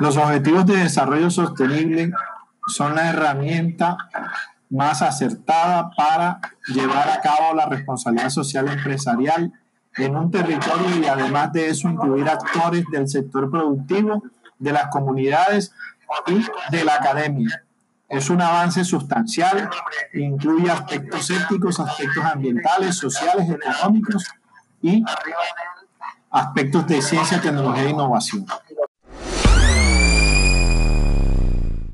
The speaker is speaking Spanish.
Los objetivos de desarrollo sostenible son la herramienta más acertada para llevar a cabo la responsabilidad social empresarial en un territorio y además de eso incluir actores del sector productivo, de las comunidades y de la academia. Es un avance sustancial, incluye aspectos éticos, aspectos ambientales, sociales, económicos y aspectos de ciencia, tecnología e innovación.